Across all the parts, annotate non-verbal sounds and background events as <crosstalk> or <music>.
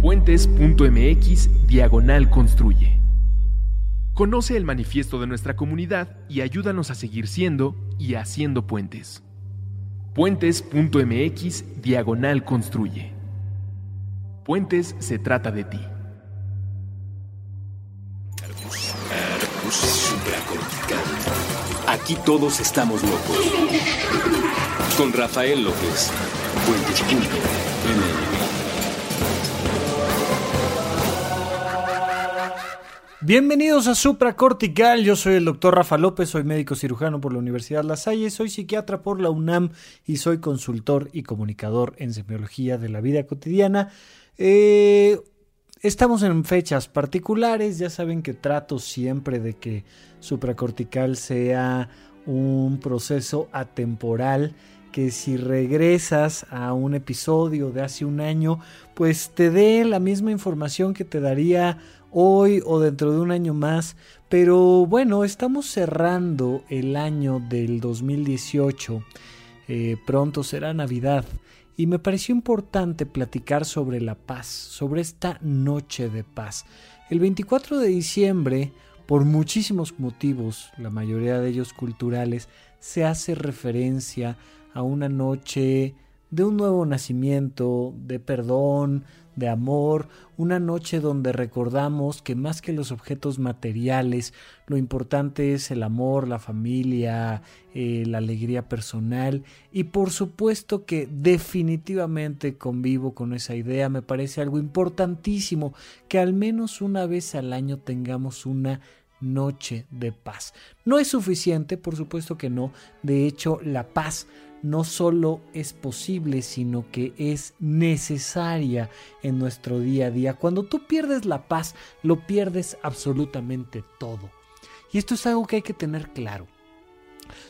Puentes.mx Diagonal Construye. Conoce el manifiesto de nuestra comunidad y ayúdanos a seguir siendo y haciendo puentes. Puentes.mx Diagonal Construye. Puentes se trata de ti. Aquí todos estamos locos. Con Rafael López. Bienvenidos a Supra Cortical, yo soy el doctor Rafa López, soy médico cirujano por la Universidad La Salle, soy psiquiatra por la UNAM y soy consultor y comunicador en semiología de la vida cotidiana. Eh, estamos en fechas particulares, ya saben que trato siempre de que supracortical sea un proceso atemporal que si regresas a un episodio de hace un año, pues te dé la misma información que te daría hoy o dentro de un año más. Pero bueno, estamos cerrando el año del 2018. Eh, pronto será Navidad. Y me pareció importante platicar sobre la paz, sobre esta noche de paz. El 24 de diciembre, por muchísimos motivos, la mayoría de ellos culturales, se hace referencia a una noche de un nuevo nacimiento, de perdón, de amor, una noche donde recordamos que más que los objetos materiales, lo importante es el amor, la familia, eh, la alegría personal. Y por supuesto que definitivamente convivo con esa idea, me parece algo importantísimo que al menos una vez al año tengamos una noche de paz. No es suficiente, por supuesto que no, de hecho la paz no solo es posible, sino que es necesaria en nuestro día a día. Cuando tú pierdes la paz, lo pierdes absolutamente todo. Y esto es algo que hay que tener claro.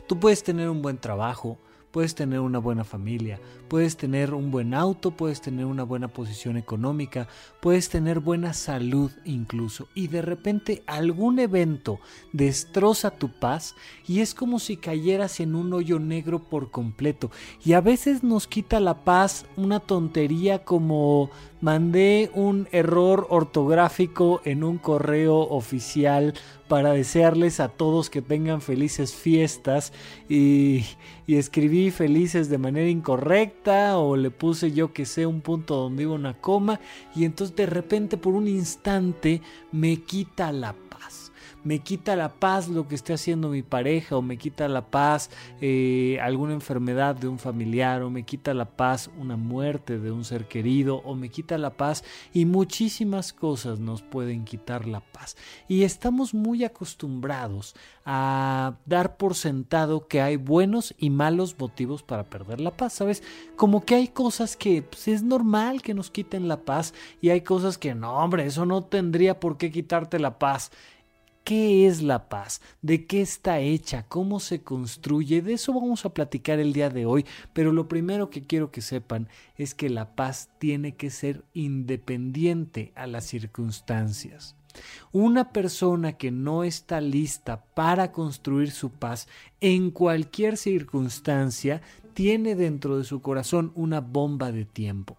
Tú puedes tener un buen trabajo, puedes tener una buena familia, puedes tener un buen auto, puedes tener una buena posición económica, puedes tener buena salud incluso, y de repente algún evento destroza tu paz y es como si cayeras en un hoyo negro por completo. Y a veces nos quita la paz una tontería como mandé un error ortográfico en un correo oficial para desearles a todos que tengan felices fiestas y, y, escribí felices de manera incorrecta o le puse yo que sé un punto donde iba una coma y entonces de repente por un instante me quita la me quita la paz lo que esté haciendo mi pareja o me quita la paz eh, alguna enfermedad de un familiar o me quita la paz una muerte de un ser querido o me quita la paz y muchísimas cosas nos pueden quitar la paz y estamos muy acostumbrados a dar por sentado que hay buenos y malos motivos para perder la paz, ¿sabes? Como que hay cosas que pues, es normal que nos quiten la paz y hay cosas que no, hombre, eso no tendría por qué quitarte la paz. ¿Qué es la paz? ¿De qué está hecha? ¿Cómo se construye? De eso vamos a platicar el día de hoy, pero lo primero que quiero que sepan es que la paz tiene que ser independiente a las circunstancias. Una persona que no está lista para construir su paz en cualquier circunstancia tiene dentro de su corazón una bomba de tiempo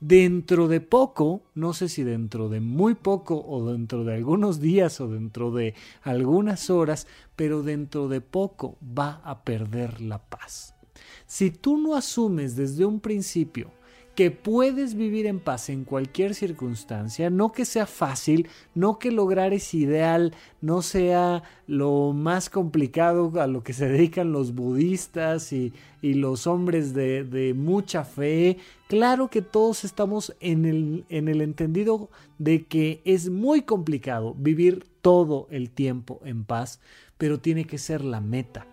dentro de poco, no sé si dentro de muy poco o dentro de algunos días o dentro de algunas horas, pero dentro de poco va a perder la paz. Si tú no asumes desde un principio que puedes vivir en paz en cualquier circunstancia, no que sea fácil, no que lograr ese ideal no sea lo más complicado a lo que se dedican los budistas y, los hombres de, mucha fe. Claro que todos estamos en el entendido de que es muy complicado vivir todo el tiempo en paz, pero tiene que ser la meta.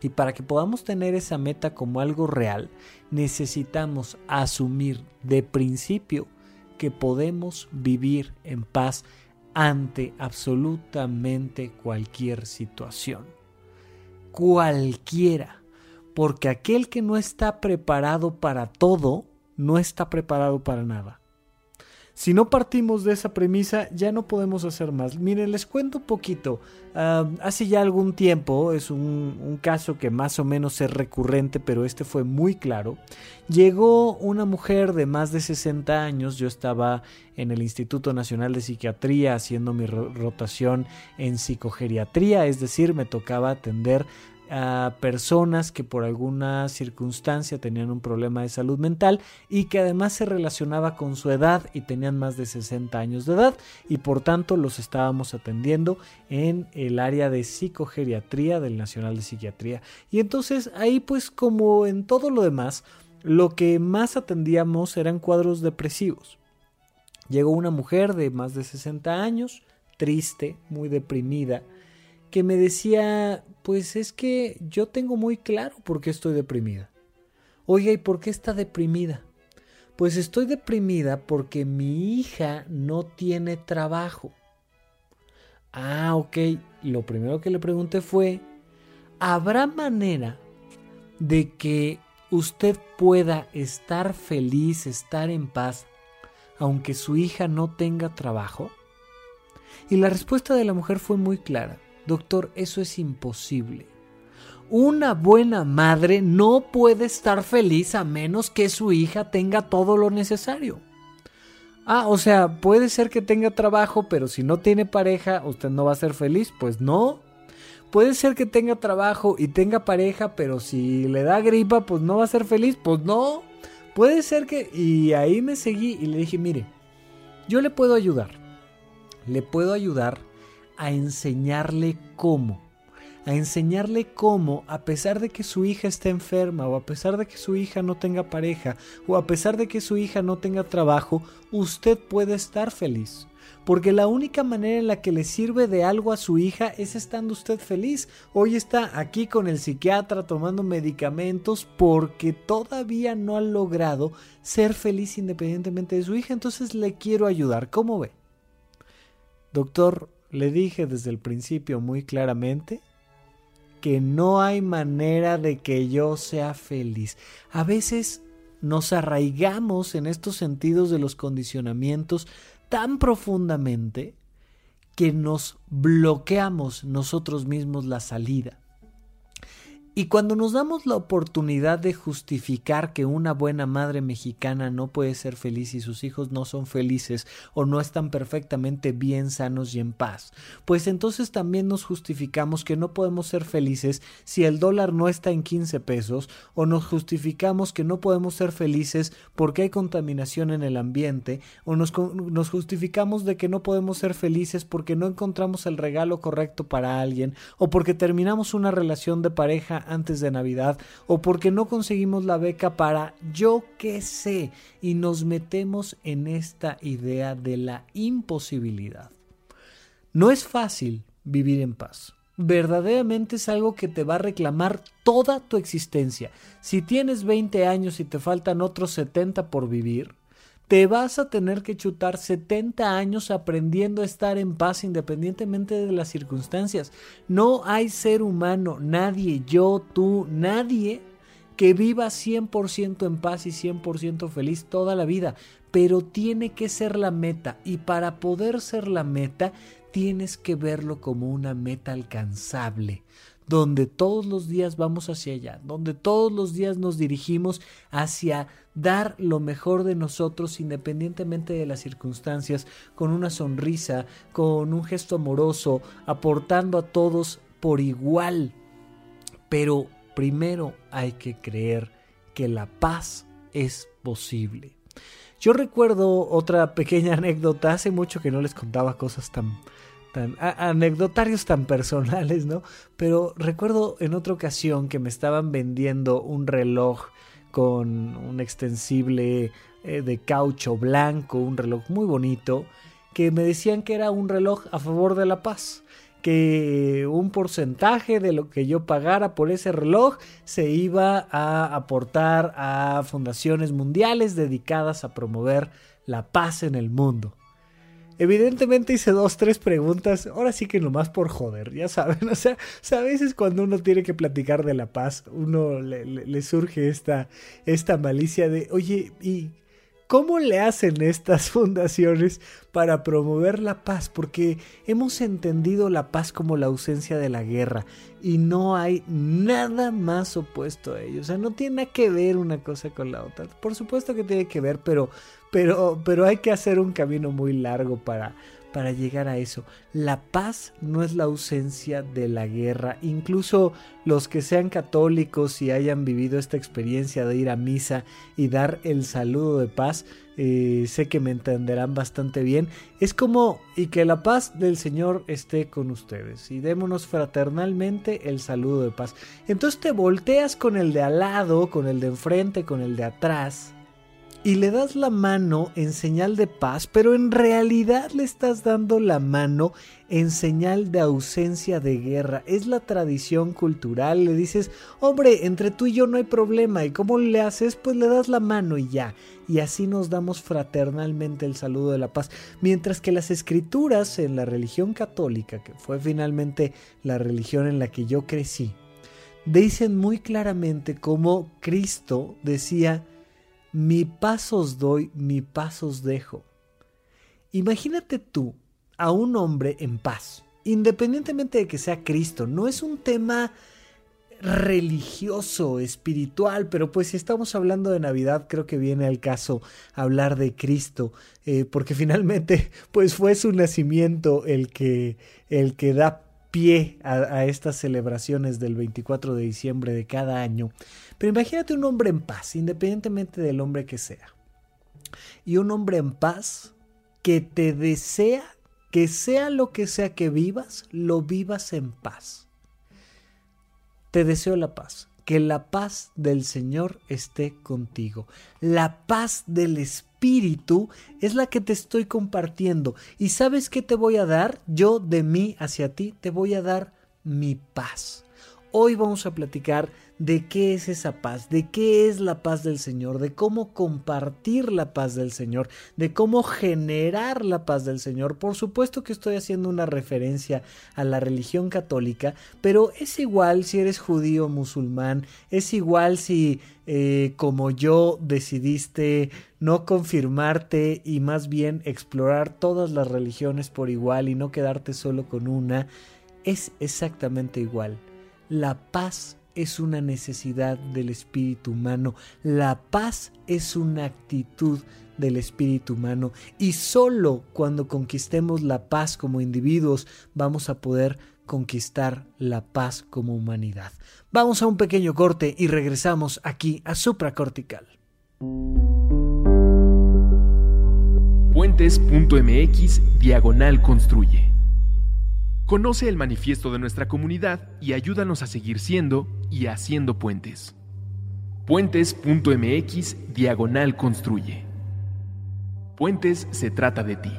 Y para que podamos tener esa meta como algo real, necesitamos asumir de principio que podemos vivir en paz ante absolutamente cualquier situación. Cualquiera. Porque aquel que no está preparado para todo, no está preparado para nada. Si no partimos de esa premisa, ya no podemos hacer más. Miren, les cuento un poquito. Ah, hace ya algún tiempo, es un, un, caso que más o menos es recurrente, pero este fue muy claro. Llegó una mujer de más de 60 años, yo estaba en el Instituto Nacional de Psiquiatría haciendo mi rotación en psicogeriatría, es decir, me tocaba atender a personas que por alguna circunstancia tenían un problema de salud mental y que además se relacionaba con su edad y tenían más de 60 años de edad y por tanto los estábamos atendiendo en el área de psicogeriatría del Nacional de Psiquiatría. Y entonces ahí pues como en todo lo demás, lo que más atendíamos eran cuadros depresivos. Llegó una mujer de más de 60 años, triste, muy deprimida, que me decía, pues es que yo tengo muy claro por qué estoy deprimida. Oiga, ¿y por qué está deprimida? Pues estoy deprimida porque mi hija no tiene trabajo. Ah, ok. Lo primero que le pregunté fue, ¿habrá manera de que usted pueda estar feliz, estar en paz, aunque su hija no tenga trabajo? Y la respuesta de la mujer fue muy clara. Doctor, eso es imposible. Una buena madre no puede estar feliz a menos que su hija tenga todo lo necesario. Ah, o sea, puede ser que tenga trabajo, pero si no tiene pareja, usted no va a ser feliz. Pues no. Puede ser que tenga trabajo y tenga pareja, pero si le da gripa, pues no va a ser feliz. Pues no. Puede ser que... Y ahí me seguí y le dije, mire, yo le puedo ayudar. Le puedo ayudar a enseñarle cómo. A enseñarle cómo, a pesar de que su hija esté enferma, o a pesar de que su hija no tenga pareja, o a pesar de que su hija no tenga trabajo, usted puede estar feliz. Porque la única manera en la que le sirve de algo a su hija es estando usted feliz. Hoy está aquí con el psiquiatra tomando medicamentos porque todavía no ha logrado ser feliz independientemente de su hija. Entonces le quiero ayudar. ¿Cómo ve? Doctor, le dije desde el principio muy claramente que no hay manera de que yo sea feliz. A veces nos arraigamos en estos sentidos de los condicionamientos tan profundamente que nos bloqueamos nosotros mismos la salida. Y cuando nos damos la oportunidad de justificar que una buena madre mexicana no puede ser feliz y sus hijos no son felices o no están perfectamente bien sanos y en paz, pues entonces también nos justificamos que no podemos ser felices si el dólar no está en 15 pesos o nos justificamos que no podemos ser felices porque hay contaminación en el ambiente o nos, nos justificamos de que no podemos ser felices porque no encontramos el regalo correcto para alguien o porque terminamos una relación de pareja antes de Navidad o porque no conseguimos la beca para yo qué sé y nos metemos en esta idea de la imposibilidad. No es fácil vivir en paz. Verdaderamente es algo que te va a reclamar toda tu existencia. Si tienes 20 años y te faltan otros 70 por vivir, te vas a tener que chutar 70 años aprendiendo a estar en paz independientemente de las circunstancias. No hay ser humano, nadie, yo, tú, nadie que viva 100% en paz y 100% feliz toda la vida, pero tiene que ser la meta y para poder ser la meta tienes que verlo como una meta alcanzable donde todos los días vamos hacia allá, donde todos los días nos dirigimos hacia dar lo mejor de nosotros independientemente de las circunstancias, con una sonrisa, con un gesto amoroso, aportando a todos por igual. Pero primero hay que creer que la paz es posible. Yo recuerdo otra pequeña <laughs> anécdota, hace mucho que no les contaba cosas tan tan tan personales, ¿no? Pero recuerdo en otra ocasión que me estaban vendiendo un reloj con un extensible eh, de caucho blanco, un reloj muy bonito, que me decían que era un reloj a favor de la paz que un porcentaje de lo que yo pagara por ese reloj se iba a aportar a fundaciones mundiales dedicadas a promover la paz en el mundo. Evidentemente hice dos, tres preguntas, ahora sí que nomás por joder, ya saben, <laughs> o sea, a veces cuando uno tiene que platicar de la paz, uno le, surge esta, esta malicia de, oye, ¿y ¿Cómo le hacen estas <laughs> fundaciones para promover la paz? Porque hemos entendido la paz como la ausencia de la guerra y no hay nada más opuesto a ello. O sea, no tiene nada que ver una cosa con la otra. Por supuesto que tiene que ver, pero, pero, pero hay que hacer un camino muy largo para, para llegar a eso. La paz no es la ausencia de la guerra. Incluso los que sean católicos y hayan vivido esta experiencia de ir a misa y dar el saludo de paz, eh, sé que me entenderán bastante bien. Es como y que la paz del Señor esté con ustedes y démonos fraternalmente el saludo de paz. Entonces te volteas con el de al lado, con el de enfrente, con el de atrás y le das la mano en señal de paz, pero en realidad le estás dando la mano en señal de ausencia de guerra. Es la tradición cultural. Le dices, hombre, entre tú y yo no hay problema. ¿Y cómo le haces? Pues le das la mano y ya. Y así nos damos fraternalmente el saludo de la paz. Mientras que las escrituras en la religión católica, que fue finalmente la religión en la que yo crecí, dicen muy claramente cómo Cristo decía, mi paz os doy, mi paz os dejo. Imagínate tú a un hombre en paz, independientemente de que sea Cristo, no es un tema religioso, espiritual, pero pues si estamos hablando de Navidad, creo que viene al caso hablar de Cristo, eh, porque finalmente <laughs> pues fue su nacimiento el que, el que da pie a, estas celebraciones del 24 de diciembre de cada año. Pero imagínate un hombre en paz, independientemente del hombre que sea. Y un hombre en paz que te desea que sea lo que sea que vivas, lo vivas en paz. Te deseo la paz. Que la paz del Señor esté contigo. La paz del Espíritu es la que te estoy compartiendo. ¿Y sabes qué te voy a dar? Yo de mí hacia ti te voy a dar mi paz. Hoy vamos a platicar de qué es esa paz, de qué es la paz del Señor, de cómo compartir la paz del Señor, de cómo generar la paz del Señor. Por supuesto que estoy haciendo una referencia a la religión católica, pero es igual si eres judío o musulmán, es igual si eh, como yo decidiste no confirmarte y más bien explorar todas las religiones por igual y no quedarte solo con una, es exactamente igual. La paz es una necesidad del espíritu humano. La paz es una actitud del espíritu humano. Y solo cuando conquistemos la paz como individuos vamos a poder conquistar la paz como humanidad. Vamos a un pequeño corte y regresamos aquí a supracortical. Puentes.mx diagonal construye. Conoce el manifiesto de nuestra comunidad y ayúdanos a seguir siendo y haciendo puentes. Puentes.mx diagonal construye. Puentes se trata de ti.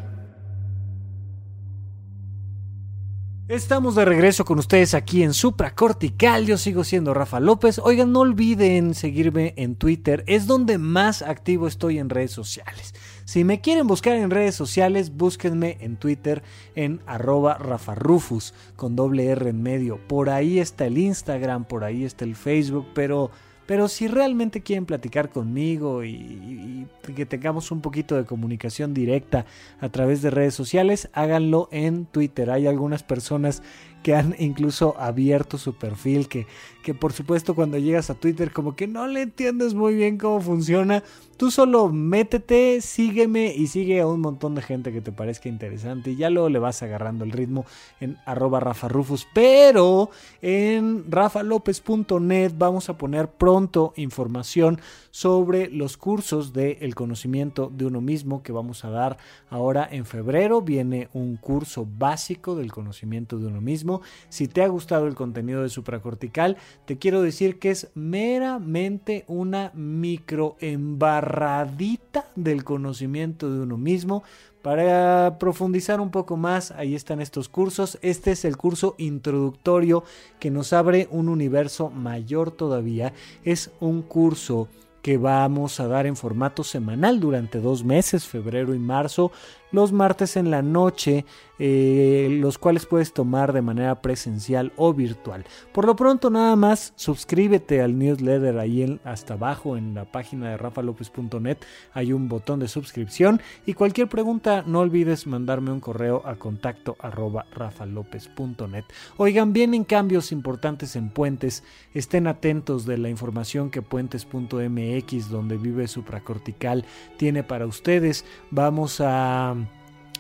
Estamos de regreso con ustedes aquí en Supra Cortical. Yo sigo siendo Rafa López. Oigan, no olviden seguirme en Twitter. Es donde más activo estoy en redes sociales. Si me quieren buscar en redes sociales, búsquenme en Twitter en arroba rafarufus con doble R en medio. Por ahí está el Instagram, por ahí está el Facebook, pero pero si realmente quieren platicar conmigo y, que tengamos un poquito de comunicación directa a través de redes sociales, háganlo en Twitter. Hay algunas personas que han incluso abierto su perfil, que, que por supuesto cuando llegas a Twitter como que no le entiendes muy bien cómo funciona, Tú solo métete, sígueme y sigue a un montón de gente que te parezca interesante y ya luego le vas agarrando el ritmo en arroba rafarufus. Pero en rafalopez.net vamos a poner pronto información sobre los cursos del conocimiento de uno mismo que vamos a dar ahora en febrero. Viene un curso básico del conocimiento de uno mismo. Si te ha gustado el contenido de supracortical, te quiero decir que es meramente una microembarra radita del conocimiento de uno mismo. Para profundizar un poco más, ahí están estos cursos. Este es el curso introductorio que nos abre un universo mayor todavía. Es un curso que vamos a dar en formato semanal durante dos meses, febrero y marzo. Los martes en la noche, eh, los cuales puedes tomar de manera presencial o virtual. Por lo pronto nada más suscríbete al newsletter ahí hasta abajo en la página de rafalopez.net hay un botón de suscripción y cualquier pregunta no olvides mandarme un correo a contacto arroba rafalopez.net. Oigan, vienen cambios importantes en Puentes, estén atentos de la información que puentes.mx donde vive supracortical tiene para ustedes. Vamos a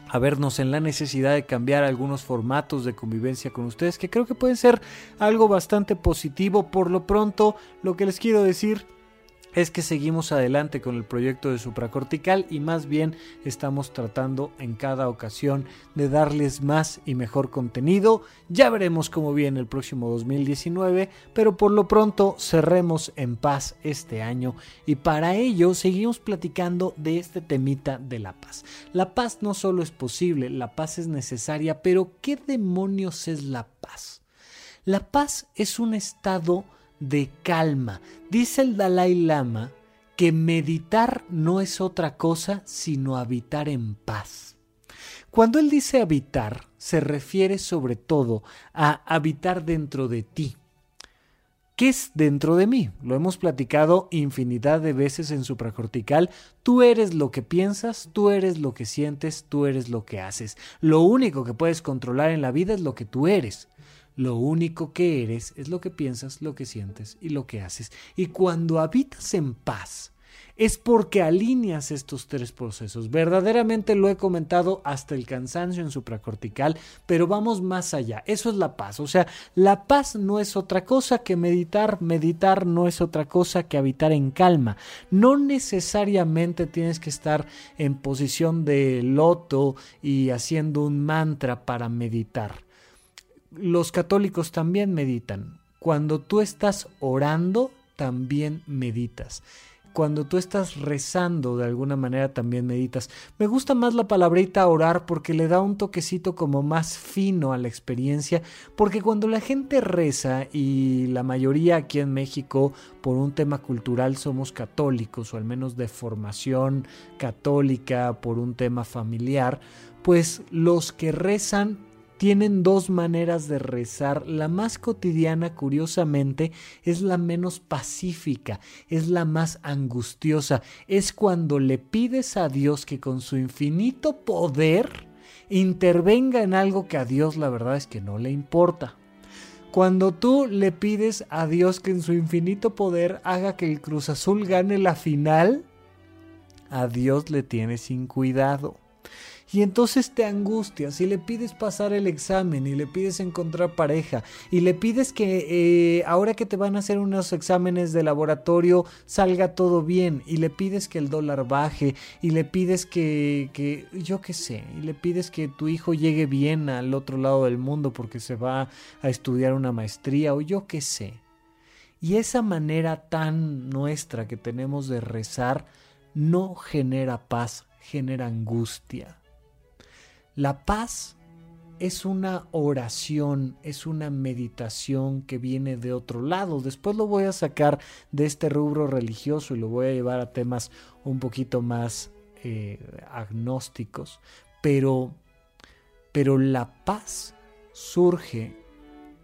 a vernos en la necesidad de cambiar algunos formatos de convivencia con ustedes que creo que pueden ser algo bastante positivo. Por lo pronto, lo que les quiero decir es que seguimos adelante con el proyecto de supracortical y más bien estamos tratando en cada ocasión de darles más y mejor contenido. Ya veremos cómo viene el próximo 2019, pero por lo pronto cerremos en paz este año y para ello seguimos platicando de este temita de la paz. La paz no solo es posible, la paz es necesaria, pero ¿qué demonios es la paz? La paz es un estado de calma. Dice el Dalai Lama que meditar no es otra cosa sino habitar en paz. Cuando él dice habitar, se refiere sobre todo a habitar dentro de ti. ¿Qué es dentro de mí? Lo hemos platicado infinidad de veces en supracortical. Tú eres lo que piensas, tú eres lo que sientes, tú eres lo que haces. Lo único que puedes controlar en la vida es lo que tú eres. Lo único que eres es lo que piensas, lo que sientes y lo que haces. Y cuando habitas en paz, es porque alineas estos tres procesos. Verdaderamente lo he comentado hasta el cansancio en supracortical, pero vamos más allá. Eso es la paz. O sea, la paz no es otra cosa que meditar. Meditar no es otra cosa que habitar en calma. No necesariamente tienes que estar en posición de loto y haciendo un mantra para meditar los católicos también meditan. Cuando tú estás orando, también meditas. Cuando tú estás rezando, de alguna manera también meditas. Me gusta más la palabrita orar porque le da un toquecito como más fino a la experiencia, porque cuando la gente reza, y la mayoría aquí en México, por un tema cultural, somos católicos, o al menos de formación católica, por un tema familiar, pues los que rezan tienen dos maneras de rezar. La más cotidiana, curiosamente, es la menos pacífica, es la más angustiosa. Es cuando le pides a Dios que con su infinito poder intervenga en algo que a Dios la verdad es que no le importa. Cuando tú le pides a Dios que en su infinito poder haga que el Cruz Azul gane la final, a Dios le tiene sin cuidado. Y entonces te angustias y le pides pasar el examen y le pides encontrar pareja y le pides que eh, ahora que te van a hacer unos exámenes de laboratorio salga todo bien y le pides que el dólar baje y le pides que, que yo qué sé, y le pides que tu hijo llegue bien al otro lado del mundo porque se va a estudiar una maestría o yo qué sé. Y esa manera tan nuestra que tenemos de rezar no genera paz, genera angustia. La paz es una oración, es una meditación que viene de otro lado. Después lo voy a sacar de este rubro religioso y lo voy a llevar a temas un poquito más eh, agnósticos. Pero, pero la paz surge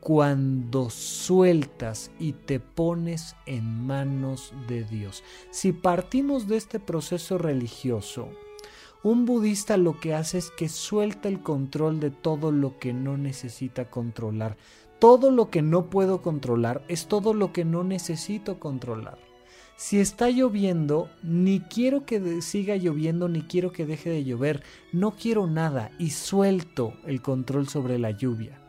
cuando sueltas y te pones en manos de Dios. Si partimos de este proceso religioso, un budista lo que hace es que suelta el control de todo lo que no necesita controlar. Todo lo que no puedo controlar es todo lo que no necesito controlar. Si está lloviendo, ni quiero que siga lloviendo, ni quiero que deje de llover. No quiero nada y suelto el control sobre la lluvia.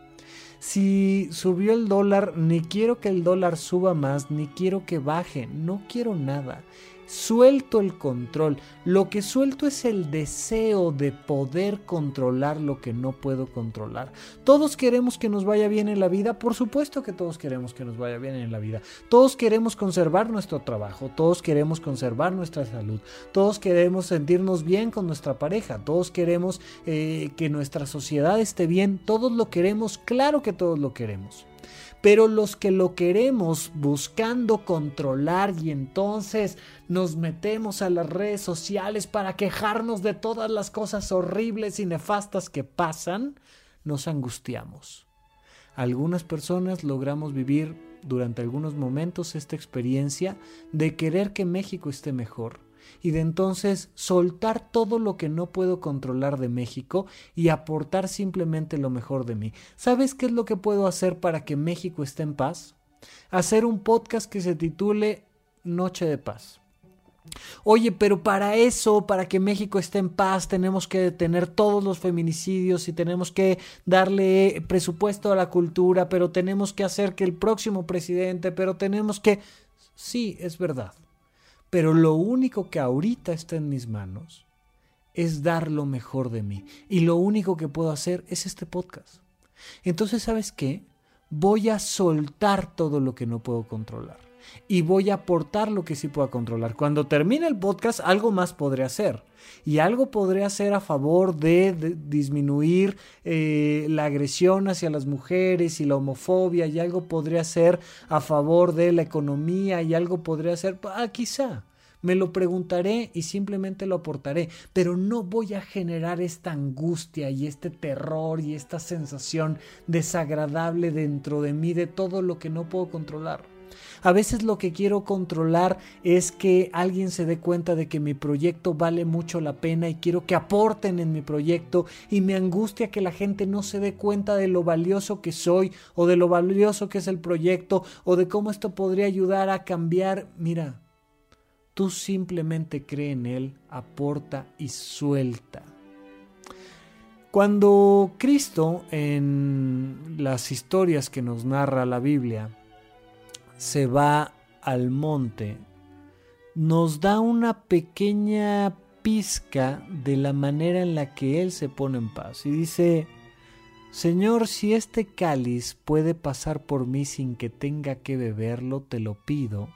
Si subió el dólar, ni quiero que el dólar suba más, ni quiero que baje. No quiero nada suelto el control. Lo que suelto es el deseo de poder controlar lo que no puedo controlar. Todos queremos que nos vaya bien en la vida, por supuesto que todos queremos que nos vaya bien en la vida. Todos queremos conservar nuestro trabajo, todos queremos conservar nuestra salud, todos queremos sentirnos bien con nuestra pareja, todos queremos eh, que nuestra sociedad esté bien, todos lo queremos, claro que todos lo queremos. Pero los que lo queremos buscando controlar y entonces nos metemos a las redes sociales para quejarnos de todas las cosas horribles y nefastas que pasan, nos angustiamos. Algunas personas logramos vivir durante algunos momentos esta experiencia de querer que México esté mejor y de entonces soltar todo lo que no puedo controlar de México y aportar simplemente lo mejor de mí. ¿Sabes qué es lo que puedo hacer para que México esté en paz? Hacer un podcast que se titule Noche de Paz. Oye, pero para eso, para que México esté en paz, tenemos que detener todos los feminicidios y tenemos que darle presupuesto a la cultura, pero tenemos que hacer que el próximo presidente, pero tenemos que... Sí, es verdad. Pero lo único que ahorita está en mis manos es dar lo mejor de mí. Y lo único que puedo hacer es este podcast. Entonces, ¿sabes qué? Voy a soltar todo lo que no puedo controlar. Y voy a aportar lo que sí puedo controlar. Cuando termine el podcast, algo más podré hacer. Y algo podré hacer a favor de, disminuir eh, la agresión hacia las mujeres y la homofobia. Y algo podré hacer a favor de la economía. Y algo podré hacer, ah, quizá me lo preguntaré y simplemente lo aportaré, pero no voy a generar esta angustia y este terror y esta sensación desagradable dentro de mí de todo lo que no puedo controlar. A veces lo que quiero controlar es que alguien se dé cuenta de que mi proyecto vale mucho la pena y quiero que aporten en mi proyecto y me angustia que la gente no se dé cuenta de lo valioso que soy o de lo valioso que es el proyecto o de cómo esto podría ayudar a cambiar. Mira, Tú simplemente cree en Él, aporta y suelta. Cuando Cristo, en las historias que nos narra la Biblia, se va al monte, nos da una pequeña pizca de la manera en la que Él se pone en paz. Y dice, Señor, si este cáliz puede pasar por mí sin que tenga que beberlo, te lo pido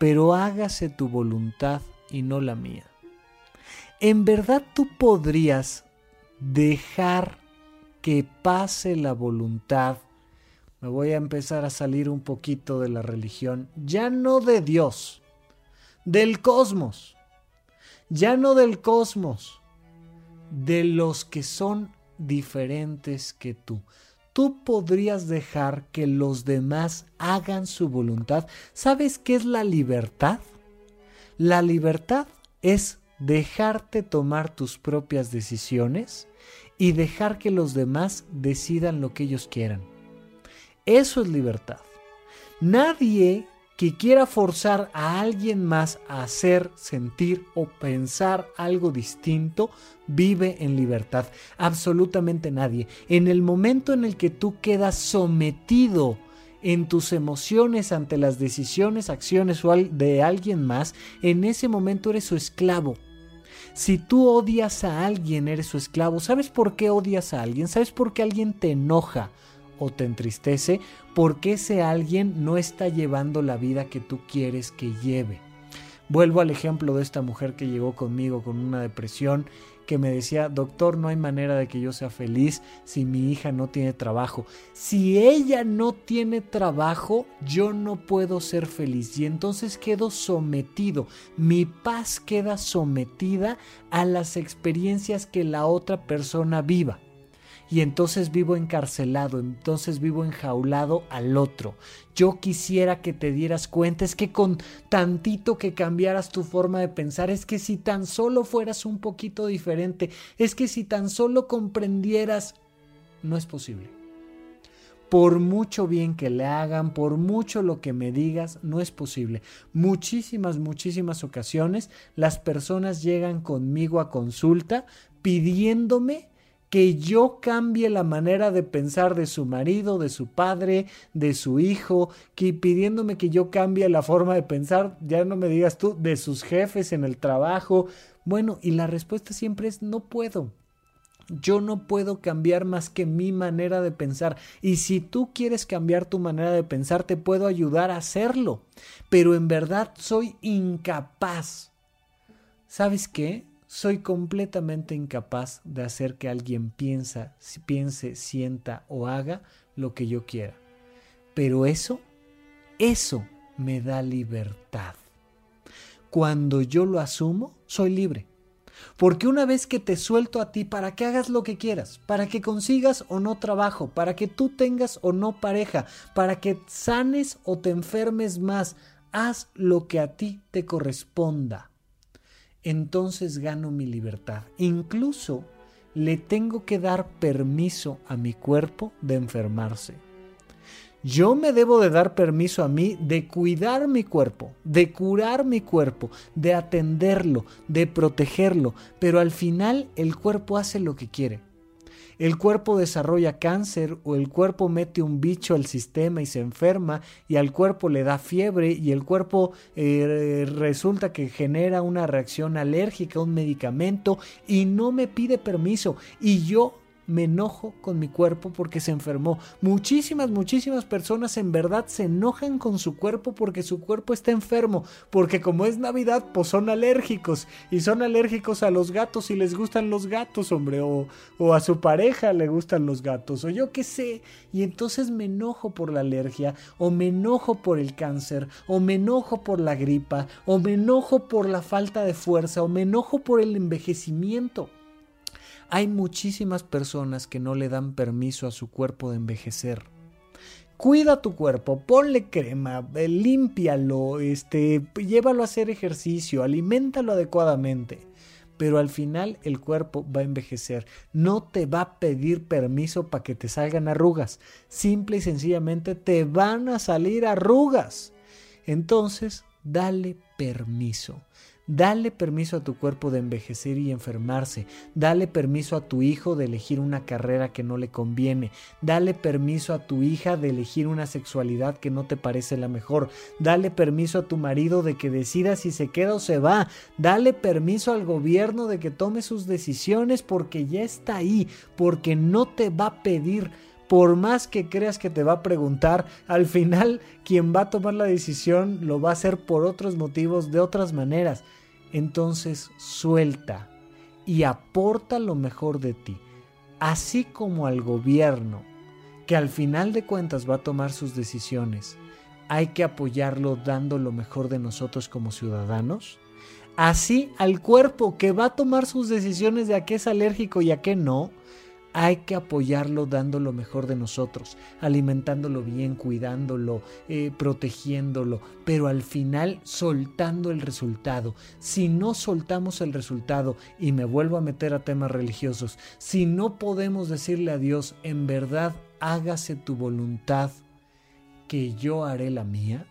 pero hágase tu voluntad y no la mía. En verdad tú podrías dejar que pase la voluntad. Me voy a empezar a salir un poquito de la religión, ya no de Dios, del cosmos, ya no del cosmos, de los que son diferentes que tú tú podrías dejar que los demás hagan su voluntad. ¿Sabes qué es la libertad? La libertad es dejarte tomar tus propias decisiones y dejar que los demás decidan lo que ellos quieran. Eso es libertad. Nadie que quiera forzar a alguien más a hacer, sentir o pensar algo distinto, vive en libertad. Absolutamente nadie. En el momento en el que tú quedas sometido en tus emociones ante las decisiones, acciones de alguien más, en ese momento eres su esclavo. Si tú odias a alguien, eres su esclavo. ¿Sabes por qué odias a alguien? ¿Sabes por qué alguien te enoja? O te entristece porque ese alguien no está llevando la vida que tú quieres que lleve. Vuelvo al ejemplo de esta mujer que llegó conmigo con una depresión que me decía, doctor, no hay manera de que yo sea feliz si mi hija no tiene trabajo. Si ella no tiene trabajo, yo no puedo ser feliz y entonces quedo sometido. Mi paz queda sometida a las experiencias que la otra persona viva y entonces vivo encarcelado, entonces vivo enjaulado al otro. Yo quisiera que te dieras cuenta, es que con tantito que cambiaras tu forma de pensar, es que si tan solo fueras un poquito diferente, es que si tan solo comprendieras, no es posible. Por mucho bien que le hagan, por mucho lo que me digas, no es posible. Muchísimas, muchísimas ocasiones las personas llegan conmigo a consulta pidiéndome que yo cambie la manera de pensar de su marido, de su padre, de su hijo, que pidiéndome que yo cambie la forma de pensar, ya no me digas tú, de sus jefes en el trabajo. Bueno, y la respuesta siempre es no puedo. Yo no puedo cambiar más que mi manera de pensar. Y si tú quieres cambiar tu manera de pensar, te puedo ayudar a hacerlo. Pero en verdad soy incapaz. ¿Sabes qué? Soy completamente incapaz de hacer que alguien piensa, piense, sienta o haga lo que yo quiera. Pero eso, eso me da libertad. Cuando yo lo asumo, soy libre. Porque una vez que te suelto a ti para que hagas lo que quieras, para que consigas o no trabajo, para que tú tengas o no pareja, para que sanes o te enfermes más, haz lo que a ti te corresponda. Entonces gano mi libertad. Incluso le tengo que dar permiso a mi cuerpo de enfermarse. Yo me debo de dar permiso a mí de cuidar mi cuerpo, de curar mi cuerpo, de atenderlo, de protegerlo, pero al final el cuerpo hace lo que quiere. El cuerpo desarrolla cáncer o el cuerpo mete un bicho al sistema y se enferma y al cuerpo le da fiebre y el cuerpo eh, resulta que genera una reacción alérgica un medicamento y no me pide permiso. Y yo me enojo con mi cuerpo porque se enfermó. Muchísimas, muchísimas personas en verdad se enojan con su cuerpo porque su cuerpo está enfermo, porque como es Navidad, pues son alérgicos y son alérgicos a los gatos y les gustan los gatos, hombre, o, o a su pareja le gustan los gatos, o yo qué sé, y entonces me enojo por la alergia, o me enojo por el cáncer, o me enojo por la gripa, o me enojo por la falta de fuerza, o me enojo por el envejecimiento. Hay muchísimas personas que no le dan permiso a su cuerpo de envejecer. Cuida tu cuerpo, ponle crema, eh, límpialo, este, llévalo a hacer ejercicio, aliméntalo adecuadamente. Pero al final el cuerpo va a envejecer. No te va a pedir permiso para que te salgan arrugas. Simple y sencillamente te van a salir arrugas. Entonces, dale permiso. Dale permiso a tu cuerpo de envejecer y enfermarse. Dale permiso a tu hijo de elegir una carrera que no le conviene. Dale permiso a tu hija de elegir una sexualidad que no te parece la mejor. Dale permiso a tu marido de que decida si se queda o se va. Dale permiso al gobierno de que tome sus decisiones porque ya está ahí, porque no te va a pedir por más que creas que te va a preguntar, al final quien va a tomar la decisión lo va a hacer por otros motivos, de otras maneras entonces suelta y aporta lo mejor de ti, así como al gobierno, que al final de cuentas va a tomar sus decisiones, hay que apoyarlo dando lo mejor de nosotros como ciudadanos. Así al cuerpo que va a tomar sus decisiones de a qué es alérgico y a qué no, hay que apoyarlo dando lo mejor de nosotros, alimentándolo bien, cuidándolo, eh, protegiéndolo, pero al final soltando el resultado. Si no soltamos el resultado, y me vuelvo a meter a temas religiosos, si no podemos decirle a Dios, en verdad, hágase tu voluntad, que yo haré la mía,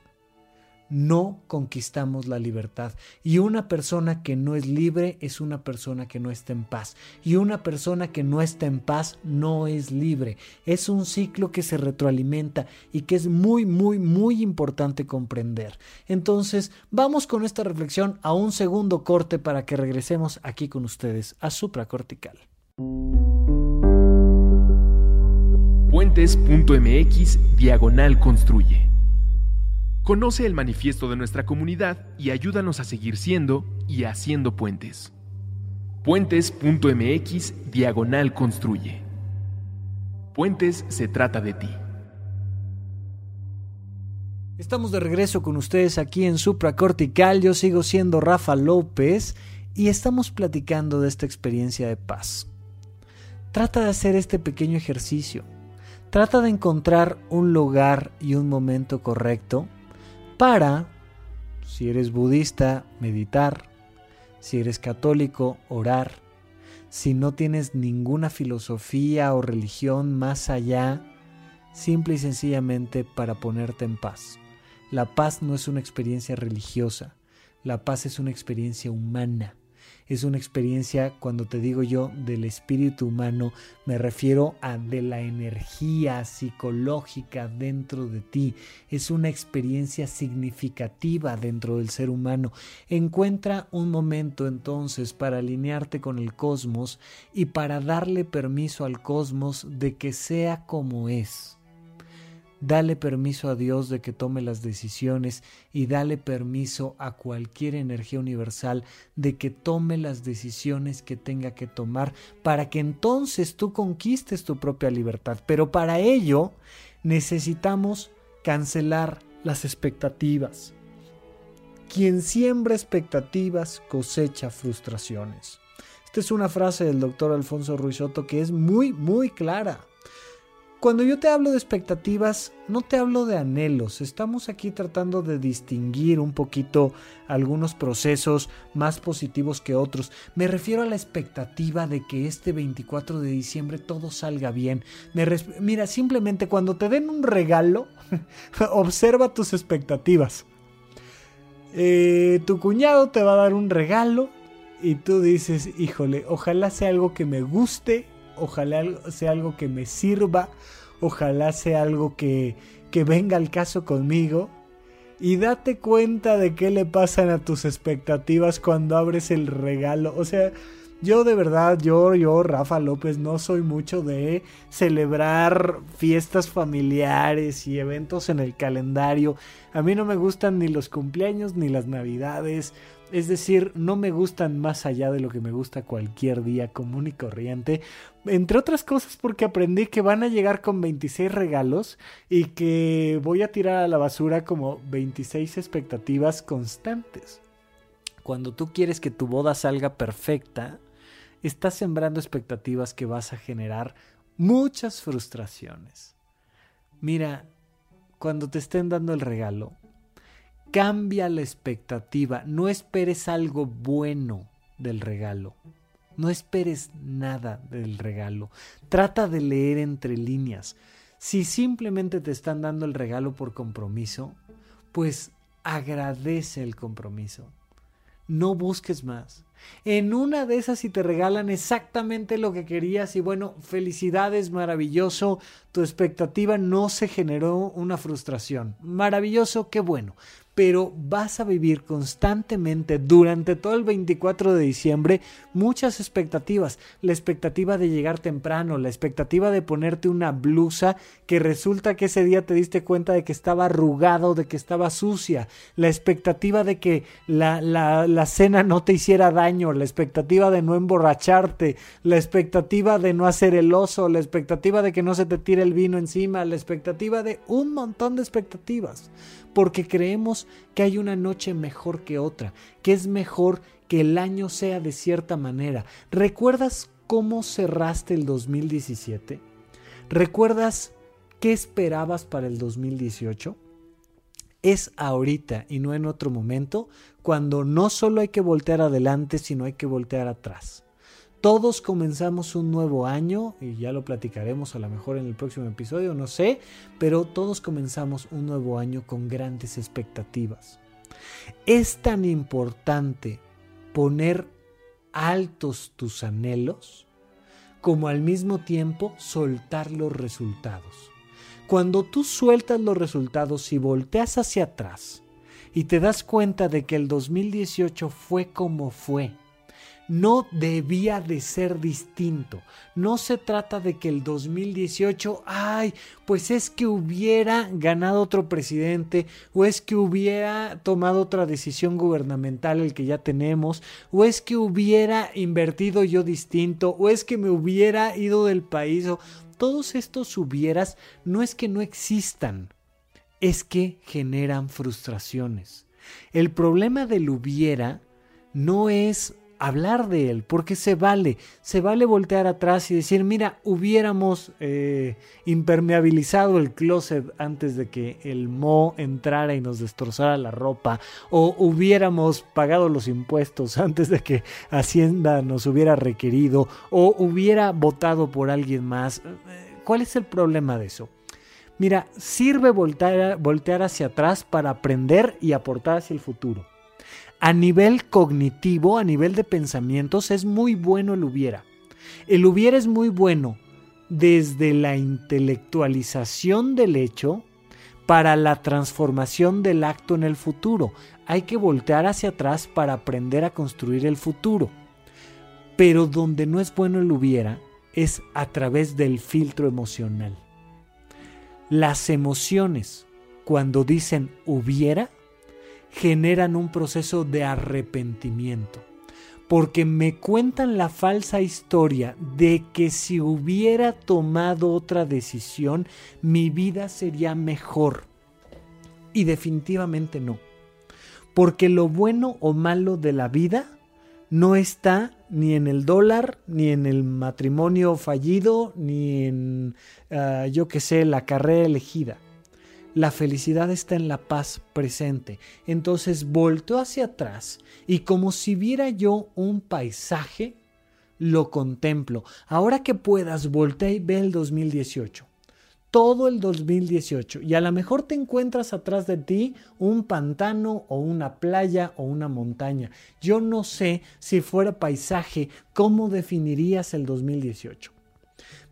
no conquistamos la libertad. Y una persona que no es libre es una persona que no está en paz. Y una persona que no está en paz no es libre. Es un ciclo que se retroalimenta y que es muy, muy, muy importante comprender. Entonces, vamos con esta reflexión a un segundo corte para que regresemos aquí con ustedes a supracortical. Puentes.mx diagonal construye. Conoce el manifiesto de nuestra comunidad y ayúdanos a seguir siendo y haciendo puentes. Puentes.mx diagonal construye. Puentes se trata de ti. Estamos de regreso con ustedes aquí en Supracortical. Yo sigo siendo Rafa López y estamos platicando de esta experiencia de paz. Trata de hacer este pequeño ejercicio. Trata de encontrar un lugar y un momento correcto para, si eres budista, meditar, si eres católico, orar, si no tienes ninguna filosofía o religión más allá, simple y sencillamente para ponerte en paz. La paz no es una experiencia religiosa, la paz es una experiencia humana es una experiencia, cuando te digo yo del espíritu humano, me refiero a de la energía psicológica dentro de ti. Es una experiencia significativa dentro del ser humano. Encuentra un momento entonces para alinearte con el cosmos y para darle permiso al cosmos de que sea como es. Dale permiso a Dios de que tome las decisiones y dale permiso a cualquier energía universal de que tome las decisiones que tenga que tomar para que entonces tú conquistes tu propia libertad. Pero para ello necesitamos cancelar las expectativas. Quien siembra expectativas cosecha frustraciones. Esta es una frase del doctor Alfonso Ruizotto que es muy, muy clara. Cuando yo te hablo de expectativas, no te hablo de anhelos. Estamos aquí tratando de distinguir un poquito algunos procesos más positivos que otros. Me refiero a la expectativa de que este 24 de diciembre todo salga bien. Mira, simplemente cuando te den un regalo, <laughs> observa tus expectativas. Eh, tu cuñado te va a dar un regalo y tú dices, híjole, ojalá sea algo que me guste ojalá sea algo que me sirva, ojalá sea algo que, que venga al caso conmigo. Y date cuenta de qué le pasan a tus expectativas cuando abres el regalo. O sea, yo de verdad, yo, yo, Rafa López, no soy mucho de celebrar fiestas familiares y eventos en el calendario. A mí no me gustan ni los cumpleaños ni las navidades. Es decir, no me gustan más allá de lo que me gusta cualquier día común y corriente. Entre otras cosas porque aprendí que van a llegar con 26 regalos y que voy a tirar a la basura como 26 expectativas constantes. Cuando tú quieres que tu boda salga perfecta, estás sembrando expectativas que vas a generar muchas frustraciones. Mira, cuando te estén dando el regalo, Cambia la expectativa. No esperes algo bueno del regalo. No esperes nada del regalo. Trata de leer entre líneas. Si simplemente te están dando el regalo por compromiso, pues agradece el compromiso. No busques más. En una de esas si te regalan exactamente lo que querías y bueno, felicidades, maravilloso, tu expectativa no se generó una frustración. Maravilloso, qué bueno pero vas a vivir constantemente durante todo el 24 de diciembre muchas expectativas. La expectativa de llegar temprano, la expectativa de ponerte una blusa que resulta que ese día te diste cuenta de que estaba arrugado, de que estaba sucia, la expectativa de que la, la, la cena no te hiciera daño, la expectativa de no emborracharte, la expectativa de no hacer el oso, la expectativa de que no se te tire el vino encima, la expectativa de un montón de expectativas porque creemos que hay una noche mejor que otra, que es mejor que el año sea de cierta manera. ¿Recuerdas cómo cerraste el 2017? ¿Recuerdas qué esperabas para el 2018? Es ahorita y no en otro momento cuando no solo hay que voltear adelante, sino hay que voltear atrás. Todos comenzamos un nuevo año y ya lo platicaremos a lo mejor en el próximo episodio, no sé, pero todos comenzamos un nuevo año con grandes expectativas. Es tan importante poner altos tus anhelos como al mismo tiempo soltar los resultados. Cuando tú sueltas los resultados y volteas hacia atrás y te das cuenta de que el 2018 fue como fue, no debía de ser distinto. No se trata de que el 2018, ay, pues es que hubiera ganado otro presidente, o es que hubiera tomado otra decisión gubernamental el que ya tenemos, o es que hubiera invertido yo distinto, o es que me hubiera ido del país, o todos estos hubieras no es que no existan, es que generan frustraciones. El problema del hubiera no es hablar de él, porque se vale, se vale voltear atrás y decir, mira, hubiéramos eh, impermeabilizado el closet antes de que el mo entrara y nos destrozara la ropa, o hubiéramos pagado los impuestos <laughs> antes de que Hacienda nos hubiera requerido, o hubiera votado por alguien más. ¿Cuál es el problema de eso? Mira, sirve voltear, voltear hacia atrás para aprender y aportar hacia el futuro a nivel cognitivo, a nivel de pensamientos, es muy bueno el hubiera. El hubiera es muy bueno desde la intelectualización del hecho para la transformación del acto en el futuro. Hay que voltear hacia atrás para aprender a construir el futuro. Pero donde no es bueno el hubiera es a través del filtro emocional. Las emociones, cuando dicen hubiera, generan un proceso de arrepentimiento. Porque me cuentan la falsa historia de que si hubiera tomado otra decisión, mi vida sería mejor. Y definitivamente no. Porque lo bueno o malo de la vida no está ni en el dólar, ni en el matrimonio fallido, ni en, ah, yo qué sé, la carrera elegida. La felicidad está en la paz presente. Entonces volteo hacia atrás y como si viera yo un paisaje, lo contemplo. Ahora que puedas, voltea y ve el 2018 todo el 2018 y a lo mejor te encuentras atrás de ti un pantano o una playa o una montaña. Yo no sé si fuera paisaje, ¿cómo definirías el 2018?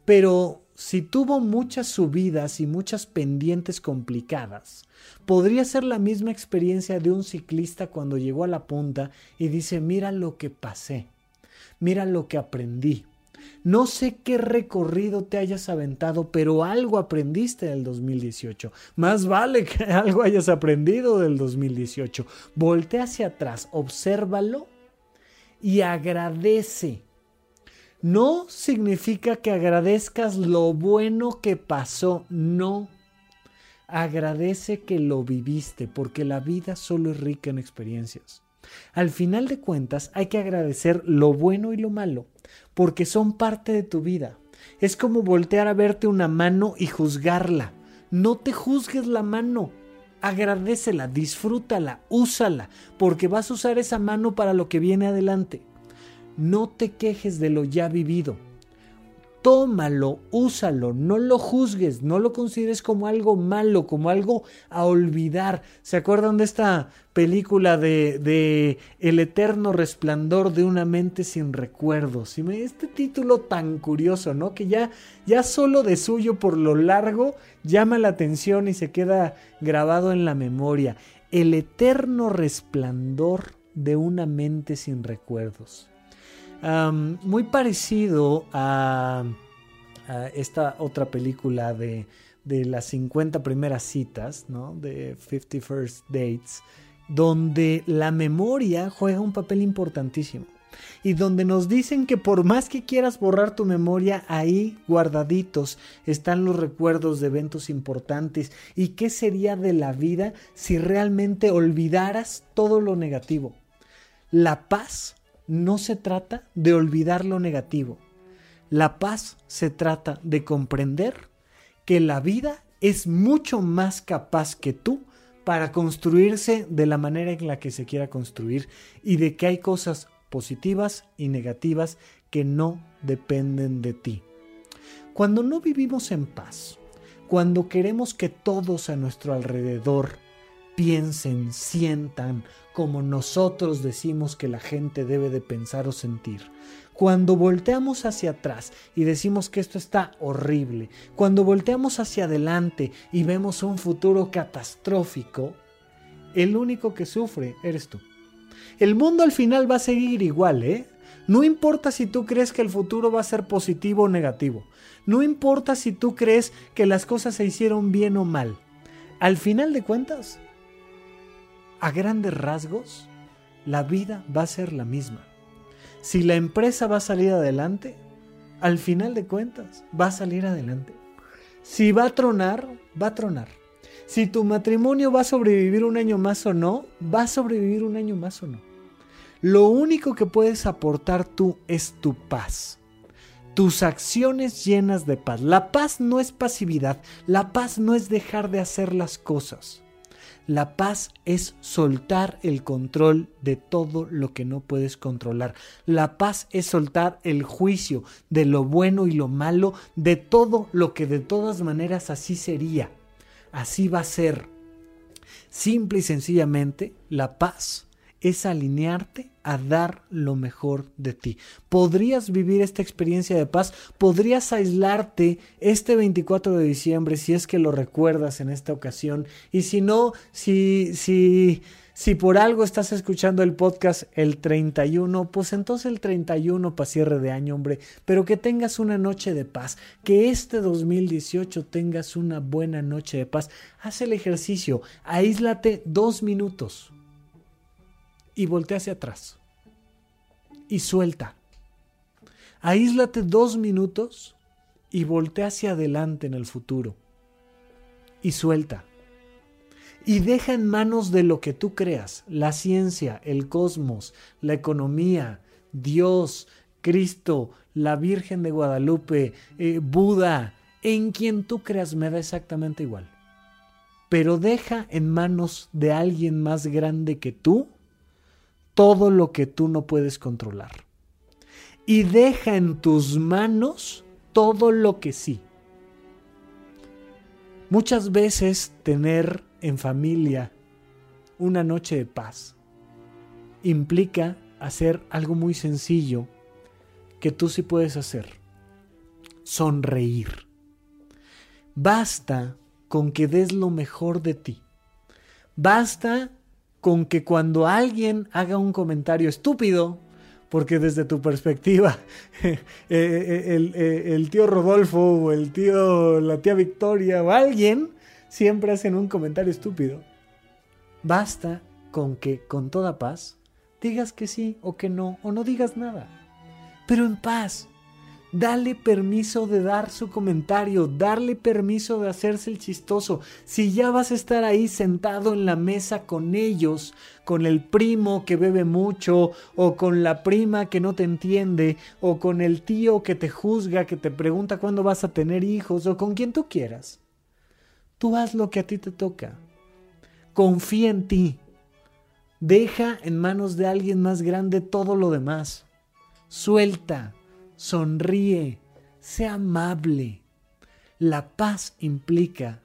Pero si tuvo muchas subidas y muchas pendientes complicadas, podría ser la misma experiencia de un ciclista cuando llegó a la punta y dice, mira lo que pasé, mira lo que aprendí, no sé qué recorrido te hayas aventado, pero algo aprendiste del 2018. Más vale que <laughs> algo hayas aprendido del 2018. Voltea hacia atrás, obsérvalo y agradece. No significa que agradezcas lo bueno que pasó, no. Agradece que lo viviste, porque la vida solo es rica en experiencias. Al final de cuentas, hay que agradecer lo bueno y lo malo, porque son parte de tu vida. Es como voltear a verte una mano y juzgarla. No te juzgues la mano. Agradecela, disfrútala, úsala, porque vas a usar esa mano para lo que viene adelante. No te quejes de lo ya vivido tómalo, úsalo, no lo juzgues, no lo consideres como algo malo, como algo a olvidar. ¿Se acuerdan de esta película de, de El eterno resplandor de una mente sin recuerdos? Este título tan curioso, ¿no? Que ya, ya solo de suyo por lo largo llama la atención y se queda grabado en la memoria. El eterno resplandor de una mente sin recuerdos muy parecido a, esta otra película de, de, las 50 primeras citas, ¿no? De 50 First Dates, donde la memoria juega un papel importantísimo. Y donde nos dicen que por más que quieras borrar tu memoria, ahí guardaditos están los recuerdos de eventos importantes. ¿Y qué sería de la vida si realmente olvidaras todo lo negativo? La paz no se trata de olvidar lo negativo. La paz se trata de comprender que la vida es mucho más capaz que tú para construirse de la manera en la que se quiera construir y de que hay cosas positivas y negativas que no dependen de ti. Cuando no vivimos en paz, cuando queremos que todos a nuestro alrededor piensen, sientan como nosotros decimos que la gente debe de pensar o sentir. Cuando volteamos hacia atrás y decimos que esto está horrible, cuando volteamos hacia adelante y vemos un futuro catastrófico, el único que sufre eres tú. El mundo al final va a seguir igual, ¿eh? No importa si tú crees que el futuro va a ser positivo o negativo. No importa si tú crees que las cosas se hicieron bien o mal. Al final de cuentas, a grandes rasgos, la vida va a ser la misma. Si la empresa va a salir adelante, al final de cuentas, va a salir adelante. Si va a tronar, va a tronar. Si tu matrimonio va a sobrevivir un año más o no, va a sobrevivir un año más o no. Lo único que puedes aportar tú es tu paz. Tus acciones llenas de paz. La paz no es pasividad. La paz no es dejar de hacer las cosas. La paz es soltar el control de todo lo que no puedes controlar. La paz es soltar el juicio de lo bueno y lo malo, de todo lo que de todas maneras así sería. Así va a ser. Simple y sencillamente, la paz es alinearte a dar lo mejor de ti. Podrías vivir esta experiencia de paz, podrías aislarte este 24 de diciembre si es que lo recuerdas en esta ocasión y si no, si si si por algo estás escuchando el podcast el 31, pues entonces el 31 para cierre de año, hombre, pero que tengas una noche de paz, que este 2018 tengas una buena noche de paz. Haz el ejercicio, aíslate dos minutos y voltea hacia atrás. Y suelta. Aíslate dos minutos y voltea hacia adelante en el futuro. Y suelta. y deja en manos de lo que tú creas, la ciencia, el cosmos, la economía, Dios, Cristo, la Virgen de Guadalupe, eh, Buda, en quien tú creas me da exactamente igual. Pero deja en manos de alguien más grande que tú todo lo que tú no puedes controlar. Y deja en tus manos todo lo que sí. Muchas veces tener en familia una noche de paz implica hacer algo muy sencillo que tú sí puedes hacer. Sonreír. Basta con que des lo mejor de ti. Basta con que cuando alguien haga un comentario estúpido, porque desde tu perspectiva, <laughs> eh, eh, eh, el, tío Rodolfo o el tío, la tía Victoria o alguien siempre hacen un comentario estúpido. Basta con que con toda paz digas que sí o que no o no digas nada, pero en paz. Dale permiso de dar su comentario, darle permiso de hacerse el chistoso. Si ya vas a estar ahí sentado en la mesa con ellos, con el primo que bebe mucho, o con la prima que no te entiende, o con el tío que te juzga, que te pregunta cuándo vas a tener hijos, o con quien tú quieras. Tú haz lo que a ti te toca. Confía en ti. Deja en manos de alguien más grande todo lo demás. Suelta sonríe, sea amable. La paz implica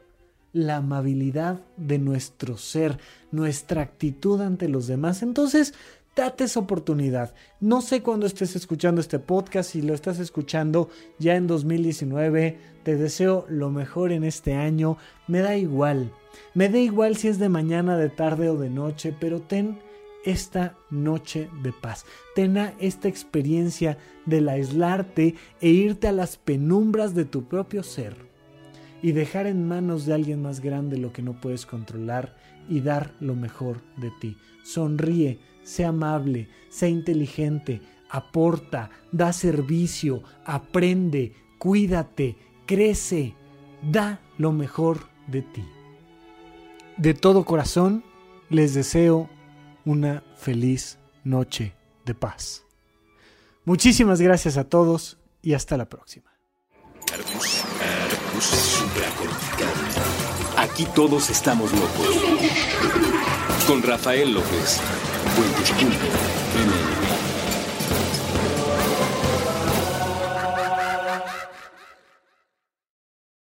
la amabilidad de nuestro ser, nuestra actitud ante los demás. Entonces, date esa oportunidad. No sé cuándo estés escuchando este podcast, si lo estás escuchando ya en 2019, te deseo lo mejor en este año. Me da igual. Me da igual si es de mañana, de tarde o de noche, pero ten esta noche de paz. Tena esta experiencia del aislarte e irte a las penumbras de tu propio ser y dejar en manos de alguien más grande lo que no puedes controlar y dar lo mejor de ti. Sonríe, sé amable, sé inteligente, aporta, da servicio, aprende, cuídate, crece, da lo mejor de ti. De todo corazón les deseo una feliz noche de paz. Muchísimas gracias a todos y hasta la próxima. Aquí todos estamos locos. Con Rafael López. Buen